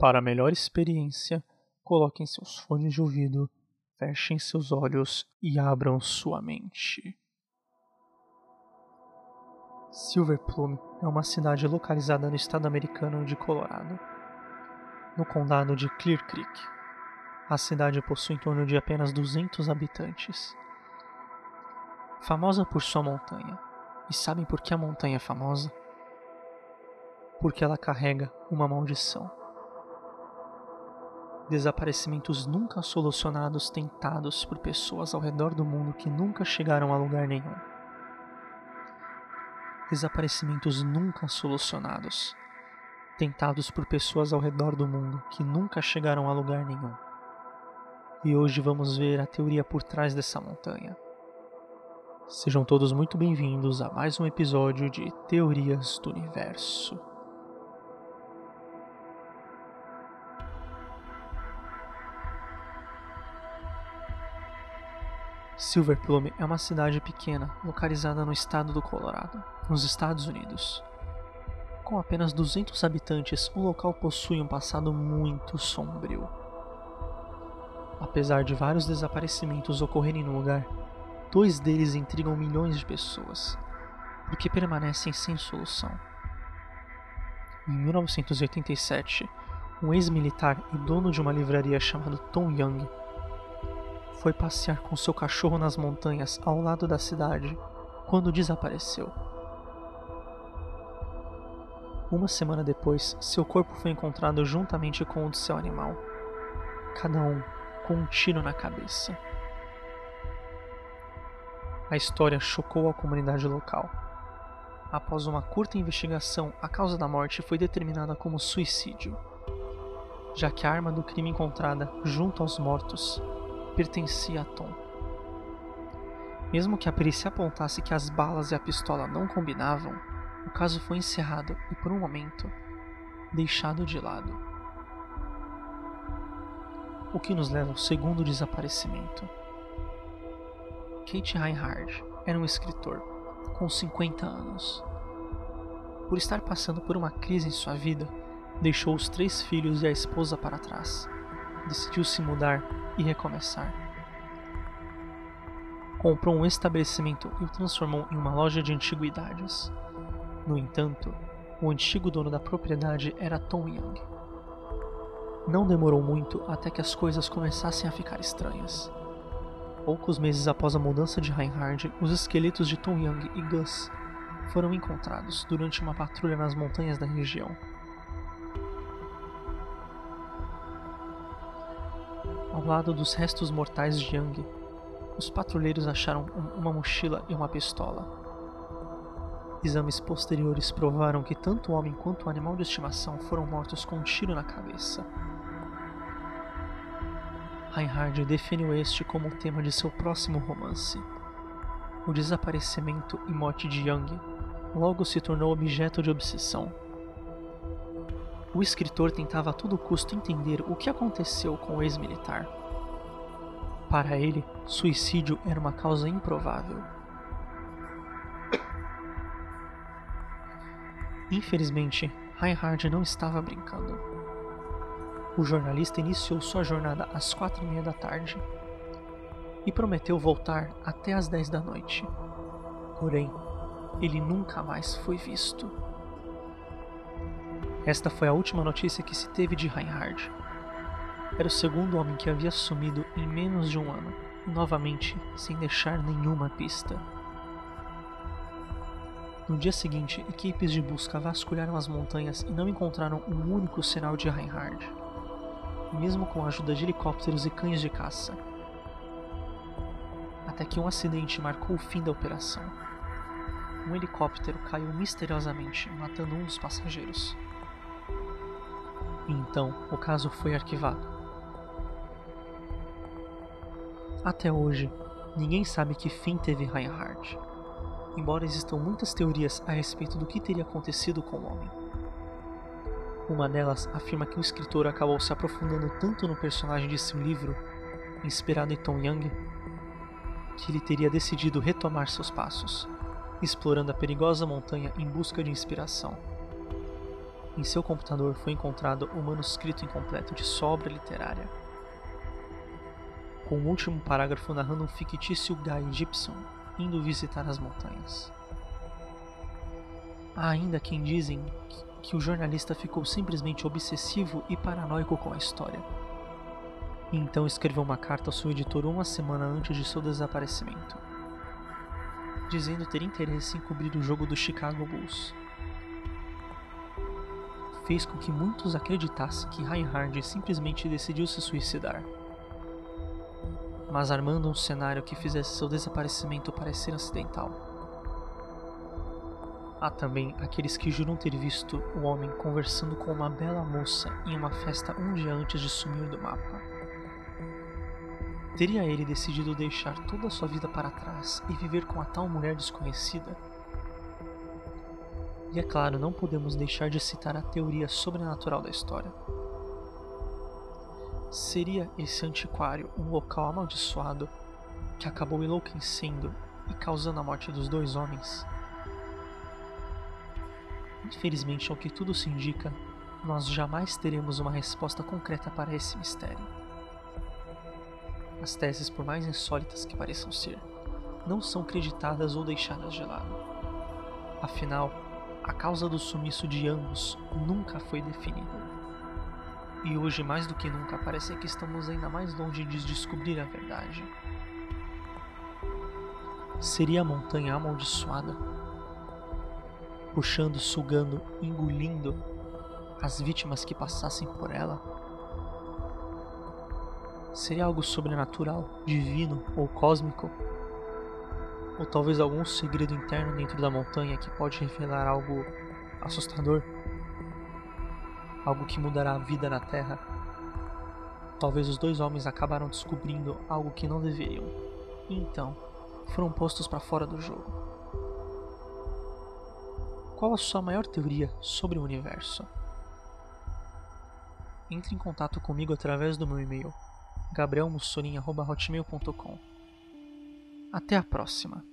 Para melhor experiência, coloquem seus fones de ouvido, fechem seus olhos e abram sua mente. Silver Plume é uma cidade localizada no estado americano de Colorado, no condado de Clear Creek. A cidade possui em torno de apenas 200 habitantes. Famosa por sua montanha. E sabem por que a montanha é famosa? Porque ela carrega uma maldição desaparecimentos nunca solucionados tentados por pessoas ao redor do mundo que nunca chegaram a lugar nenhum. Desaparecimentos nunca solucionados tentados por pessoas ao redor do mundo que nunca chegaram a lugar nenhum. E hoje vamos ver a teoria por trás dessa montanha. Sejam todos muito bem-vindos a mais um episódio de Teorias do Universo. Silver Plume é uma cidade pequena localizada no estado do Colorado, nos Estados Unidos. Com apenas 200 habitantes, o local possui um passado muito sombrio. Apesar de vários desaparecimentos ocorrerem no lugar, dois deles intrigam milhões de pessoas, porque permanecem sem solução. Em 1987, um ex-militar e dono de uma livraria chamado Tom Young foi passear com seu cachorro nas montanhas ao lado da cidade quando desapareceu. Uma semana depois, seu corpo foi encontrado juntamente com o de seu animal, cada um com um tiro na cabeça. A história chocou a comunidade local. Após uma curta investigação, a causa da morte foi determinada como suicídio, já que a arma do crime encontrada junto aos mortos pertencia a Tom. Mesmo que a perícia apontasse que as balas e a pistola não combinavam, o caso foi encerrado e, por um momento, deixado de lado. O que nos leva ao segundo desaparecimento. Kate Reinhardt era um escritor com 50 anos. Por estar passando por uma crise em sua vida, deixou os três filhos e a esposa para trás. Decidiu se mudar e recomeçar. Comprou um estabelecimento e o transformou em uma loja de antiguidades. No entanto, o antigo dono da propriedade era Tom Young. Não demorou muito até que as coisas começassem a ficar estranhas. Poucos meses após a mudança de Reinhard, os esqueletos de Tom Young e Gus foram encontrados durante uma patrulha nas montanhas da região. Ao lado dos restos mortais de Yang, os patrulheiros acharam uma mochila e uma pistola. Exames posteriores provaram que tanto o homem quanto o animal de estimação foram mortos com um tiro na cabeça. Reinhard definiu este como o tema de seu próximo romance. O desaparecimento e morte de Young logo se tornou objeto de obsessão o escritor tentava a todo custo entender o que aconteceu com o ex-militar. Para ele, suicídio era uma causa improvável. Infelizmente, Reinhard não estava brincando. O jornalista iniciou sua jornada às quatro e meia da tarde e prometeu voltar até às dez da noite. Porém, ele nunca mais foi visto. Esta foi a última notícia que se teve de Reinhard. Era o segundo homem que havia sumido em menos de um ano, novamente sem deixar nenhuma pista. No dia seguinte, equipes de busca vasculharam as montanhas e não encontraram um único sinal de Reinhard, mesmo com a ajuda de helicópteros e cães de caça. Até que um acidente marcou o fim da operação. Um helicóptero caiu misteriosamente, matando um dos passageiros. Então, o caso foi arquivado. Até hoje, ninguém sabe que fim teve Reinhardt, embora existam muitas teorias a respeito do que teria acontecido com o homem. Uma delas afirma que o escritor acabou se aprofundando tanto no personagem de seu livro, inspirado em Tom Young, que ele teria decidido retomar seus passos, explorando a perigosa montanha em busca de inspiração. Em seu computador foi encontrado o manuscrito incompleto de sua obra literária, com o último parágrafo narrando um fictício Guy Gibson indo visitar as montanhas. Há ainda quem dizem que o jornalista ficou simplesmente obsessivo e paranoico com a história. E então escreveu uma carta ao seu editor uma semana antes de seu desaparecimento, dizendo ter interesse em cobrir o jogo do Chicago Bulls. Fez com que muitos acreditassem que Reinhard simplesmente decidiu se suicidar, mas armando um cenário que fizesse seu desaparecimento parecer acidental. Há também aqueles que juram ter visto o homem conversando com uma bela moça em uma festa um dia antes de sumir do mapa. Teria ele decidido deixar toda a sua vida para trás e viver com a tal mulher desconhecida? E é claro, não podemos deixar de citar a teoria sobrenatural da história. Seria esse antiquário um local amaldiçoado que acabou enlouquecendo e causando a morte dos dois homens? Infelizmente, ao que tudo se indica, nós jamais teremos uma resposta concreta para esse mistério. As teses, por mais insólitas que pareçam ser, não são creditadas ou deixadas de lado. Afinal, a causa do sumiço de ambos nunca foi definida. E hoje, mais do que nunca, parece que estamos ainda mais longe de descobrir a verdade. Seria a montanha amaldiçoada puxando, sugando, engolindo as vítimas que passassem por ela? Seria algo sobrenatural, divino ou cósmico? Ou talvez algum segredo interno dentro da montanha que pode revelar algo assustador? Algo que mudará a vida na Terra? Talvez os dois homens acabaram descobrindo algo que não deveriam. E então, foram postos para fora do jogo. Qual a sua maior teoria sobre o universo? Entre em contato comigo através do meu e-mail gabrielmussolini.hotmail.com Até a próxima!